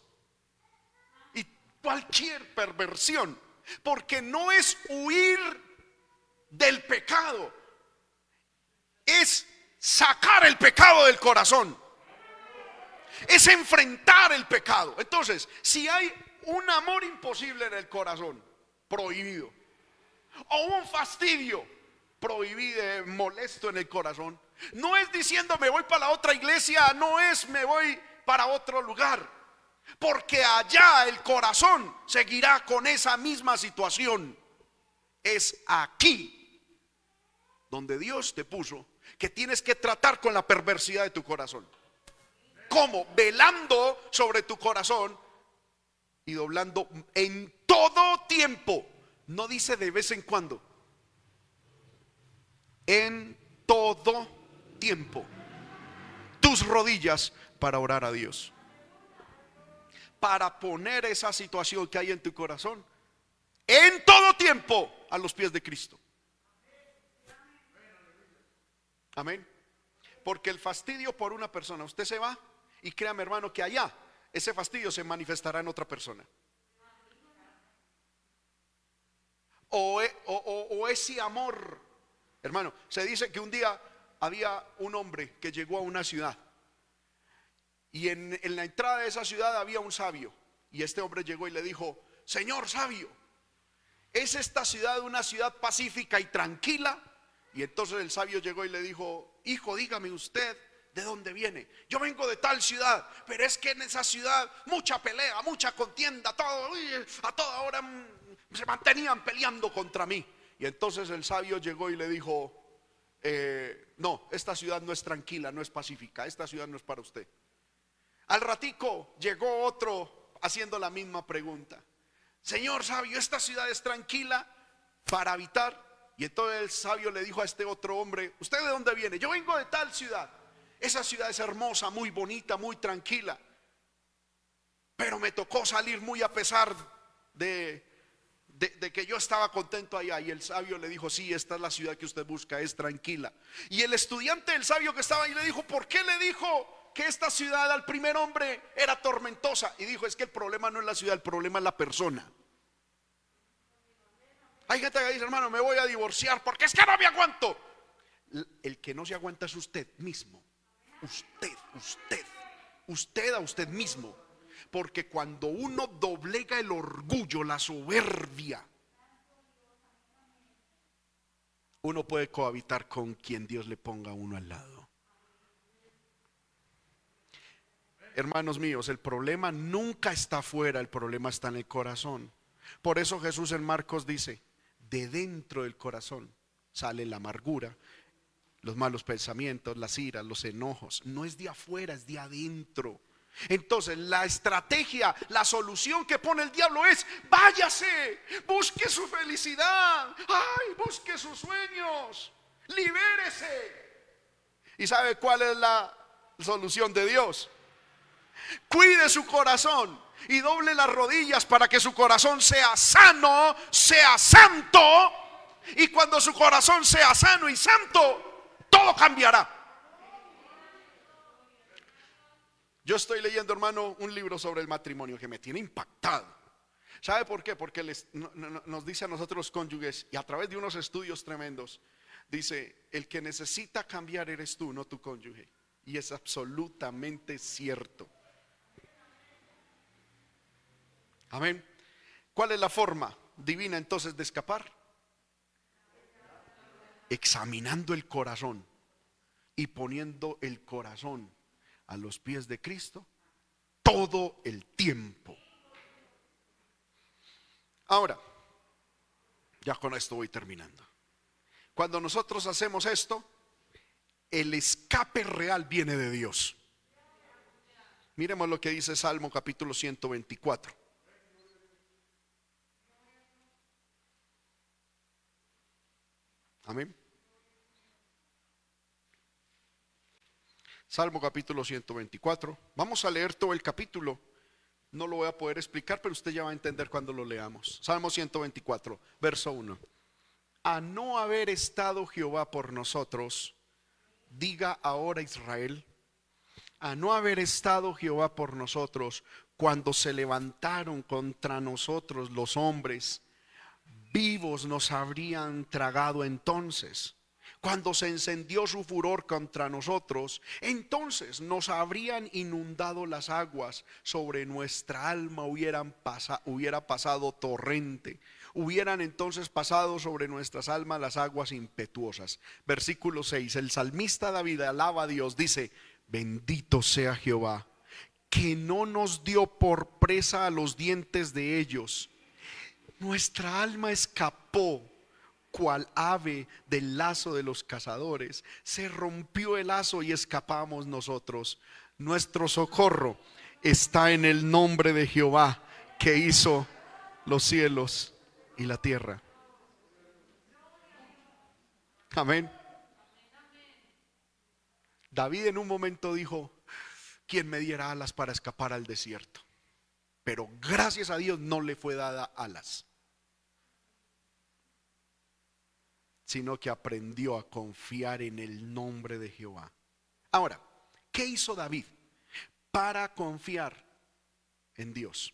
y cualquier perversión. Porque no es huir del pecado, es sacar el pecado del corazón. Es enfrentar el pecado. Entonces, si hay un amor imposible en el corazón, prohibido, o un fastidio, prohibido, molesto en el corazón. No es diciendo me voy para la otra iglesia, no es me voy para otro lugar. Porque allá el corazón seguirá con esa misma situación. Es aquí donde Dios te puso que tienes que tratar con la perversidad de tu corazón. ¿Cómo? Velando sobre tu corazón y doblando en todo tiempo. No dice de vez en cuando en todo tiempo tus rodillas para orar a Dios. Para poner esa situación que hay en tu corazón en todo tiempo a los pies de Cristo. Amén. Porque el fastidio por una persona, usted se va y créame hermano que allá ese fastidio se manifestará en otra persona. O, e, o ese amor Hermano, se dice que un día había un hombre que llegó a una ciudad y en, la entrada de esa ciudad había un sabio y este hombre llegó y le dijo, Señor sabio, ¿es esta ciudad una ciudad pacífica y tranquila? Y entonces el sabio llegó y le dijo, hijo, dígame usted, ¿de dónde viene? Yo vengo de tal ciudad, pero es que en esa ciudad mucha pelea, mucha contienda, todo, a toda hora mm, se mantenían peleando contra mí. Y entonces el sabio llegó y le dijo, eh, no, esta ciudad no es tranquila, no es pacífica, esta ciudad no es para usted. Al ratico llegó otro haciendo la misma pregunta. Señor sabio, ¿esta ciudad es tranquila para habitar? Y entonces el sabio le dijo a este otro hombre, ¿usted de dónde viene? Yo vengo de tal ciudad. Esa ciudad es hermosa, muy bonita, muy tranquila. Pero me tocó salir muy a pesar de, que yo estaba contento allá. Y el sabio le dijo, sí, esta es la ciudad que usted busca, es tranquila. Y el estudiante del sabio que estaba ahí le dijo, ¿por qué le dijo que esta ciudad al primer hombre era tormentosa? Y dijo, es que el problema no es la ciudad, el problema es la persona. Hay gente que dice, hermano, me voy a divorciar porque es que no me aguanto. El que no se aguanta es usted mismo. Usted, usted, usted a usted mismo. Porque cuando uno doblega el orgullo, la soberbia, uno puede cohabitar con quien Dios le ponga uno al lado. Hermanos míos, el problema nunca está afuera, el problema está en el corazón. Por eso Jesús en Marcos dice, de dentro del corazón sale la amargura, los malos pensamientos, las iras, los enojos. No es de afuera, es de adentro. Entonces la estrategia, la solución que pone el diablo es, váyase, busque su felicidad, ay, busque sus sueños, libérese. ¿Y sabe cuál es la solución de Dios? Cuide su corazón y doble las rodillas para que su corazón sea sano, sea santo. Y cuando su corazón sea sano y santo, todo cambiará. Yo estoy leyendo, hermano, un libro sobre el matrimonio que me tiene impactado. ¿Sabe por qué? Porque nos dice a nosotros los cónyuges y a través de unos estudios tremendos, dice, el que necesita cambiar eres tú, no tu cónyuge. Y es absolutamente cierto. Amén. ¿Cuál es la forma divina entonces de escapar? Examinando el corazón y poniendo el corazón a los pies de Cristo todo el tiempo. Ahora, ya con esto voy terminando. Cuando nosotros hacemos esto, el escape real viene de Dios. Miremos lo que dice Salmo capítulo 124. Amén. Salmo capítulo 124. Vamos a leer todo el capítulo. No lo voy a poder explicar, pero usted ya va a entender cuando lo leamos. Salmo 124, verso 1. A no haber estado Jehová por nosotros, diga ahora Israel, a no haber estado Jehová por nosotros cuando se levantaron contra nosotros los hombres vivos nos habrían tragado entonces. Cuando se encendió su furor contra nosotros, entonces nos habrían inundado las aguas, sobre nuestra alma hubieran hubiera pasado torrente, hubieran entonces pasado sobre nuestras almas las aguas impetuosas. Versículo 6, el salmista David alaba a Dios, dice, bendito sea Jehová, que no nos dio por presa a los dientes de ellos nuestra alma escapó cual ave del lazo de los cazadores. Se rompió el lazo y escapamos nosotros. Nuestro socorro está en el nombre de Jehová que hizo los cielos y la tierra. Amén. David en un momento dijo, quien me diera alas para escapar al desierto. Pero gracias a Dios no le fue dada alas. Sino que aprendió a confiar en el nombre de Jehová. Ahora, ¿qué hizo David para confiar en Dios?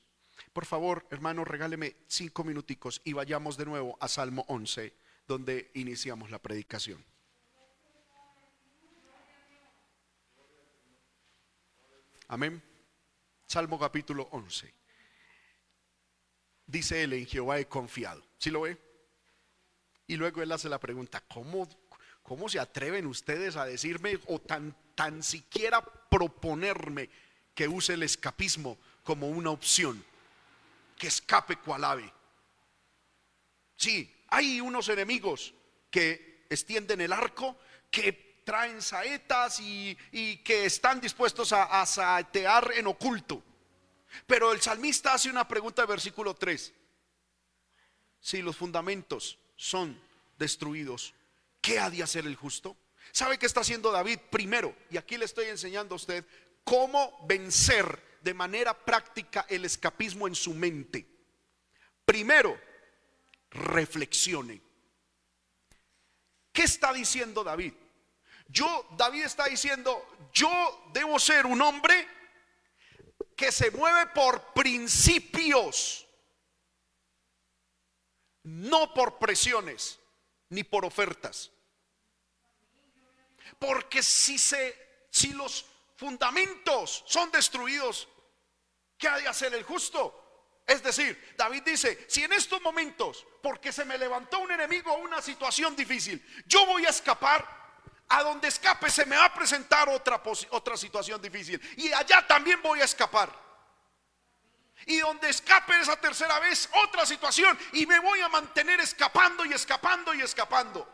Por favor, hermano, regáleme cinco minuticos y vayamos de nuevo a Salmo 11, donde iniciamos la predicación. Amén. Salmo capítulo 11. Dice él, en Jehová he confiado. ¿Sí lo ve? Y luego él hace la pregunta, ¿cómo, cómo se atreven ustedes a decirme o tan, tan siquiera proponerme que use el escapismo como una opción? Que escape cual ave. Sí, hay unos enemigos que extienden el arco, que traen saetas y, que están dispuestos a, saetear en oculto. Pero el salmista hace una pregunta de versículo 3. Si los fundamentos son destruidos, ¿qué ha de hacer el justo? ¿Sabe qué está haciendo David? Primero, y aquí le estoy enseñando a usted cómo vencer de manera práctica el escapismo en su mente. Primero, reflexione. ¿Qué está diciendo David? Yo, David está diciendo, yo debo ser un hombre que se mueve por principios, no por presiones ni por ofertas. Porque si se si los fundamentos son destruidos, ¿qué ha de hacer el justo? Es decir, David dice, si en estos momentos, porque se me levantó un enemigo o una situación difícil, yo voy a escapar, a donde escape se me va a presentar otra, otra situación difícil. Y allá también voy a escapar. Y donde escape esa tercera vez, otra situación. Y me voy a mantener escapando y escapando y escapando.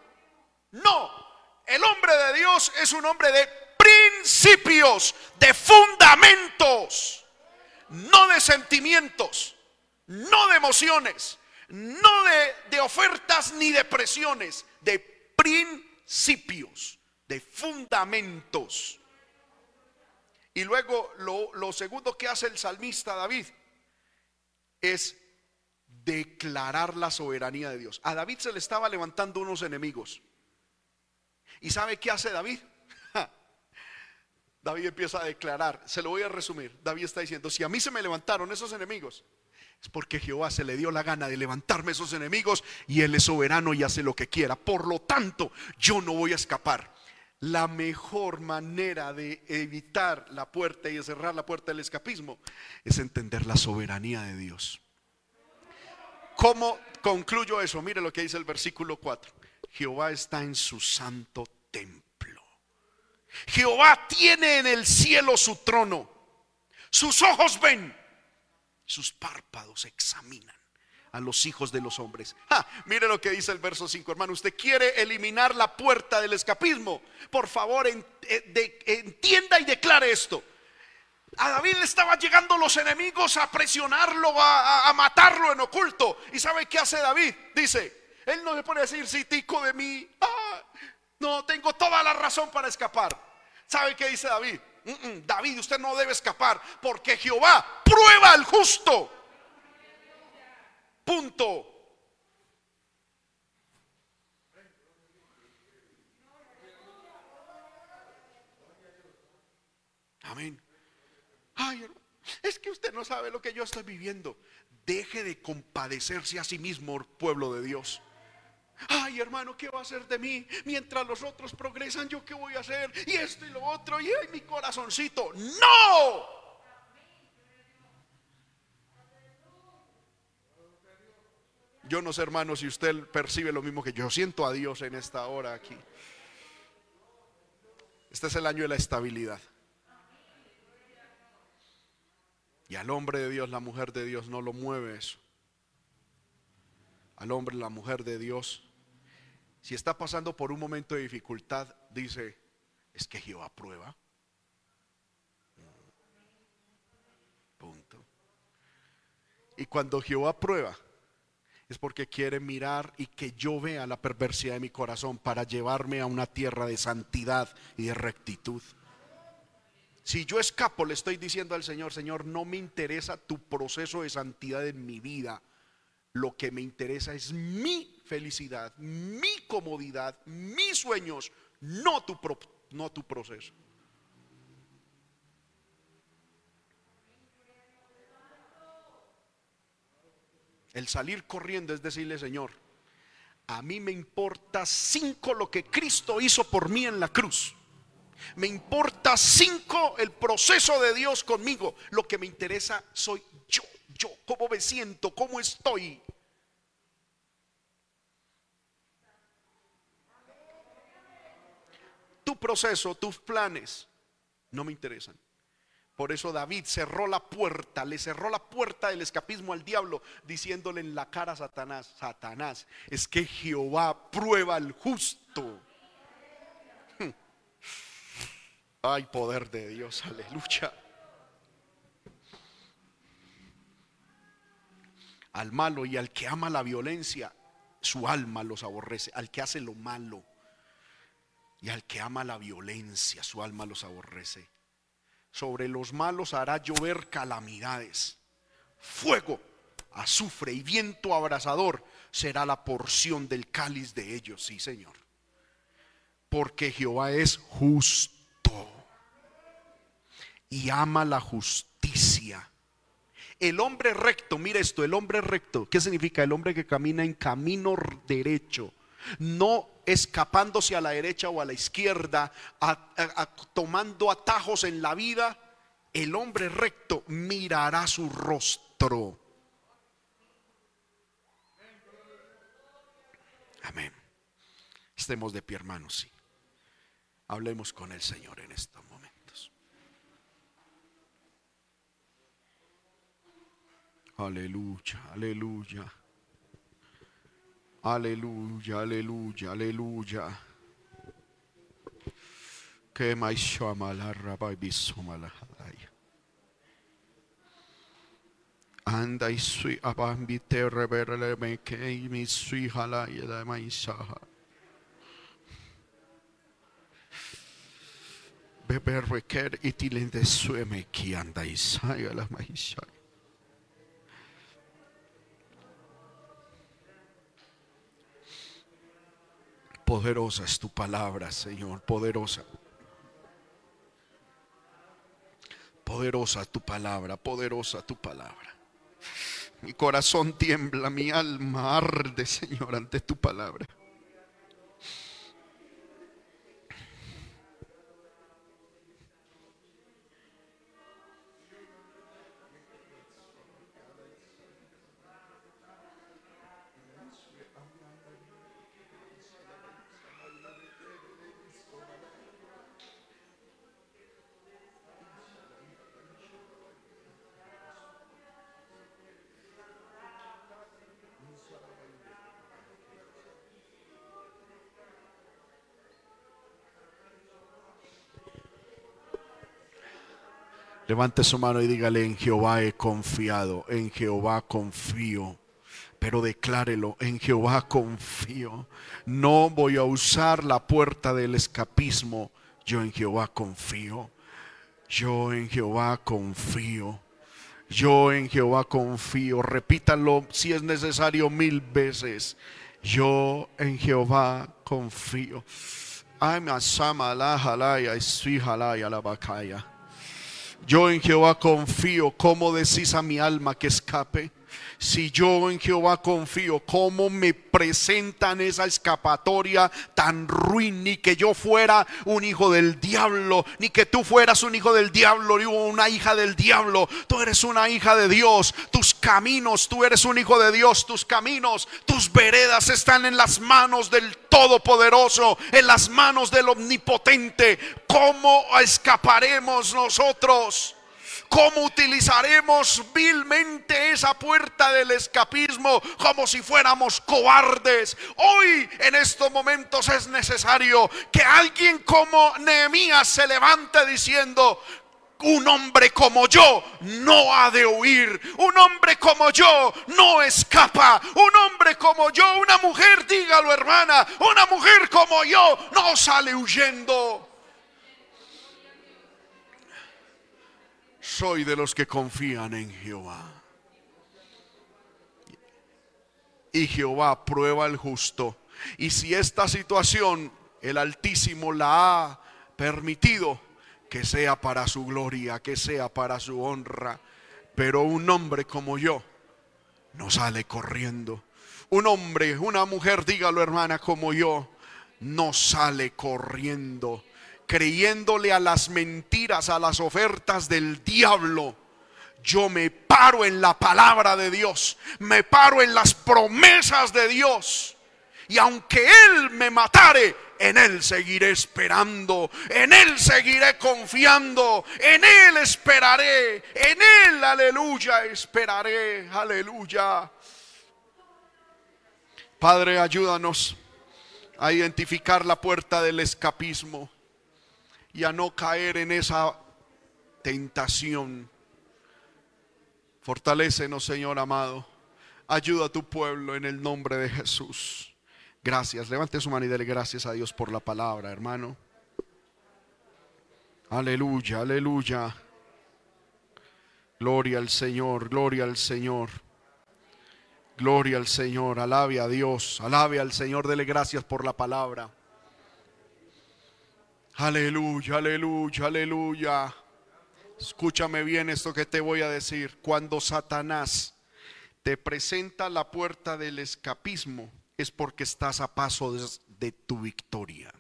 No, el hombre de Dios es un hombre de principios, de fundamentos, no de sentimientos, no de emociones, no de, de ofertas ni de presiones, de principios de fundamentos. Y luego lo, segundo que hace el salmista David es declarar la soberanía de Dios. A David se le estaba levantando unos enemigos. ¿Y sabe qué hace David? David empieza a declarar, se lo voy a resumir. David está diciendo, si a mí se me levantaron esos enemigos, es porque Jehová se le dio la gana de levantarme esos enemigos y Él es soberano y hace lo que quiera. Por lo tanto, yo no voy a escapar la mejor manera de evitar la puerta y de cerrar la puerta del escapismo es entender la soberanía de Dios. ¿Cómo concluyo eso? Mire lo que dice el versículo 4. Jehová está en su santo templo. Jehová tiene en el cielo su trono. Sus ojos ven, sus párpados examinan a los hijos de los hombres. mire lo que dice el verso 5, hermano. Usted quiere eliminar la puerta del escapismo. Por favor, eh, entienda y declare esto. A David le estaban llegando los enemigos a presionarlo, a, matarlo en oculto. ¿Y sabe qué hace David? Dice, él no le pone a decir, sí, tico de mí. Ah, no, tengo toda la razón para escapar. ¿Sabe qué dice David? Mm, mm, David, usted no debe escapar porque Jehová prueba al justo Punto. Amén. Ay, es que usted no sabe lo que yo estoy viviendo. Deje de compadecerse a sí mismo, pueblo de Dios. Ay, hermano, ¿qué va a hacer de mí? Mientras los otros progresan, ¿yo qué voy a hacer? Y esto y lo otro, y ay, mi corazoncito. ¡No! Yo no sé, hermano, si usted percibe lo mismo que yo. Siento a Dios en esta hora aquí. Este es el año de la estabilidad. Y al hombre de Dios, la mujer de Dios, no lo mueve eso. Al hombre, la mujer de Dios, si está pasando por un momento de dificultad, dice, es que Jehová prueba. Punto. Y cuando Jehová prueba, es porque quiere mirar y que yo vea la perversidad de mi corazón para llevarme a una tierra de santidad y de rectitud. Si yo escapo, le estoy diciendo al Señor, Señor, no me interesa tu proceso de santidad en mi vida. Lo que me interesa es mi felicidad, mi comodidad, mis sueños, no tu, no tu proceso. El salir corriendo es decirle, Señor, a mí me importa cinco lo que Cristo hizo por mí en la cruz. Me importa cinco el proceso de Dios conmigo. Lo que me interesa soy yo, yo, cómo me siento, cómo estoy. Tu proceso, tus planes, no me interesan. Por eso David cerró la puerta, le cerró la puerta del escapismo al diablo, diciéndole en la cara a Satanás, Satanás, es que Jehová prueba al justo. Ay, poder de Dios, aleluya. Al malo y al que ama la violencia, su alma los aborrece, al que hace lo malo y al que ama la violencia, su alma los aborrece. Sobre los malos hará llover calamidades, fuego, azufre y viento abrasador será la porción del cáliz de ellos, sí Señor. Porque Jehová es justo y ama la justicia. El hombre recto, mire esto, el hombre recto, ¿qué significa? El hombre que camina en camino derecho, no escapándose a la derecha o a la izquierda, tomando atajos en la vida, el hombre recto mirará su rostro. Amén. Estemos de pie, hermanos. Hablemos con el Señor en estos momentos. Aleluya, aleluya. Aleluya, aleluya, aleluya. Que Anda y sui abambite reverele me que mi sui hala y la maisaha. Beber requer itilende sueme que anda y saya la maisha. Poderosa es tu palabra, Señor, poderosa. Poderosa tu palabra, poderosa tu palabra. Mi corazón tiembla, mi alma arde, Señor, ante tu palabra. Levante su mano y dígale, en Jehová he confiado, en Jehová confío. Pero declárelo, en Jehová confío. No voy a usar la puerta del escapismo. Yo en Jehová confío. Yo en Jehová confío. Yo en Jehová confío. Repítalo si es necesario mil veces. Yo en Jehová confío. Ay, me asama la jalaya la bacaya. Yo en Jehová confío, como decís a mi alma que escape? Si yo en Jehová confío, ¿cómo me presentan esa escapatoria tan ruin? Ni que yo fuera un hijo del diablo, ni que tú fueras un hijo del diablo, ni una hija del diablo. Tú eres una hija de Dios. Tus caminos, tú eres un hijo de Dios. Tus caminos, tus veredas están en las manos del Todopoderoso, en las manos del Omnipotente. ¿Cómo escaparemos nosotros? ¿Cómo utilizaremos vilmente esa puerta del escapismo como si fuéramos cobardes? Hoy en estos momentos es necesario que alguien como Nehemías se levante diciendo, un hombre como yo no ha de huir. Un hombre como yo no escapa. Un hombre como yo, una mujer, dígalo hermana, una mujer como yo no sale huyendo. Soy de los que confían en Jehová. Y Jehová prueba al justo. Y si esta situación el Altísimo la ha permitido, que sea para su gloria, que sea para su honra. Pero un hombre como yo no sale corriendo. Un hombre, una mujer, dígalo hermana, como yo, no sale corriendo creyéndole a las mentiras, a las ofertas del diablo. Yo me paro en la palabra de Dios, me paro en las promesas de Dios. Y aunque Él me matare, en Él seguiré esperando, en Él seguiré confiando, en Él esperaré, en Él, aleluya, esperaré, aleluya. Padre, ayúdanos a identificar la puerta del escapismo y a no caer en esa tentación. Fortalécenos, Señor amado. Ayuda a tu pueblo en el nombre de Jesús. Gracias. Levante su mano y dele gracias a Dios por la palabra, hermano. Aleluya, aleluya. Gloria al Señor, gloria al Señor. Gloria al Señor, alabe a Dios, alabe al Señor, dele gracias por la palabra. Aleluya, aleluya, aleluya. Escúchame bien esto que te voy a decir. Cuando Satanás te presenta la puerta del escapismo, es porque estás a paso de, tu victoria.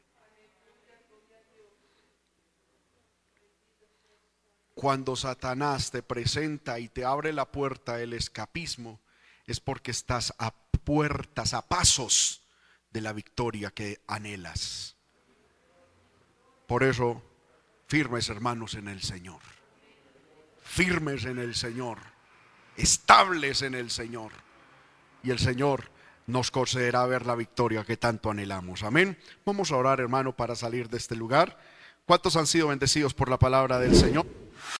Cuando Satanás te presenta y te abre la puerta del escapismo, es porque estás a puertas, a pasos de la victoria que anhelas. Por eso, firmes hermanos en el Señor. Firmes en el Señor. Estables en el Señor. Y el Señor nos concederá ver la victoria que tanto anhelamos. Amén. Vamos a orar, hermano, para salir de este lugar. ¿Cuántos han sido bendecidos por la palabra del Señor?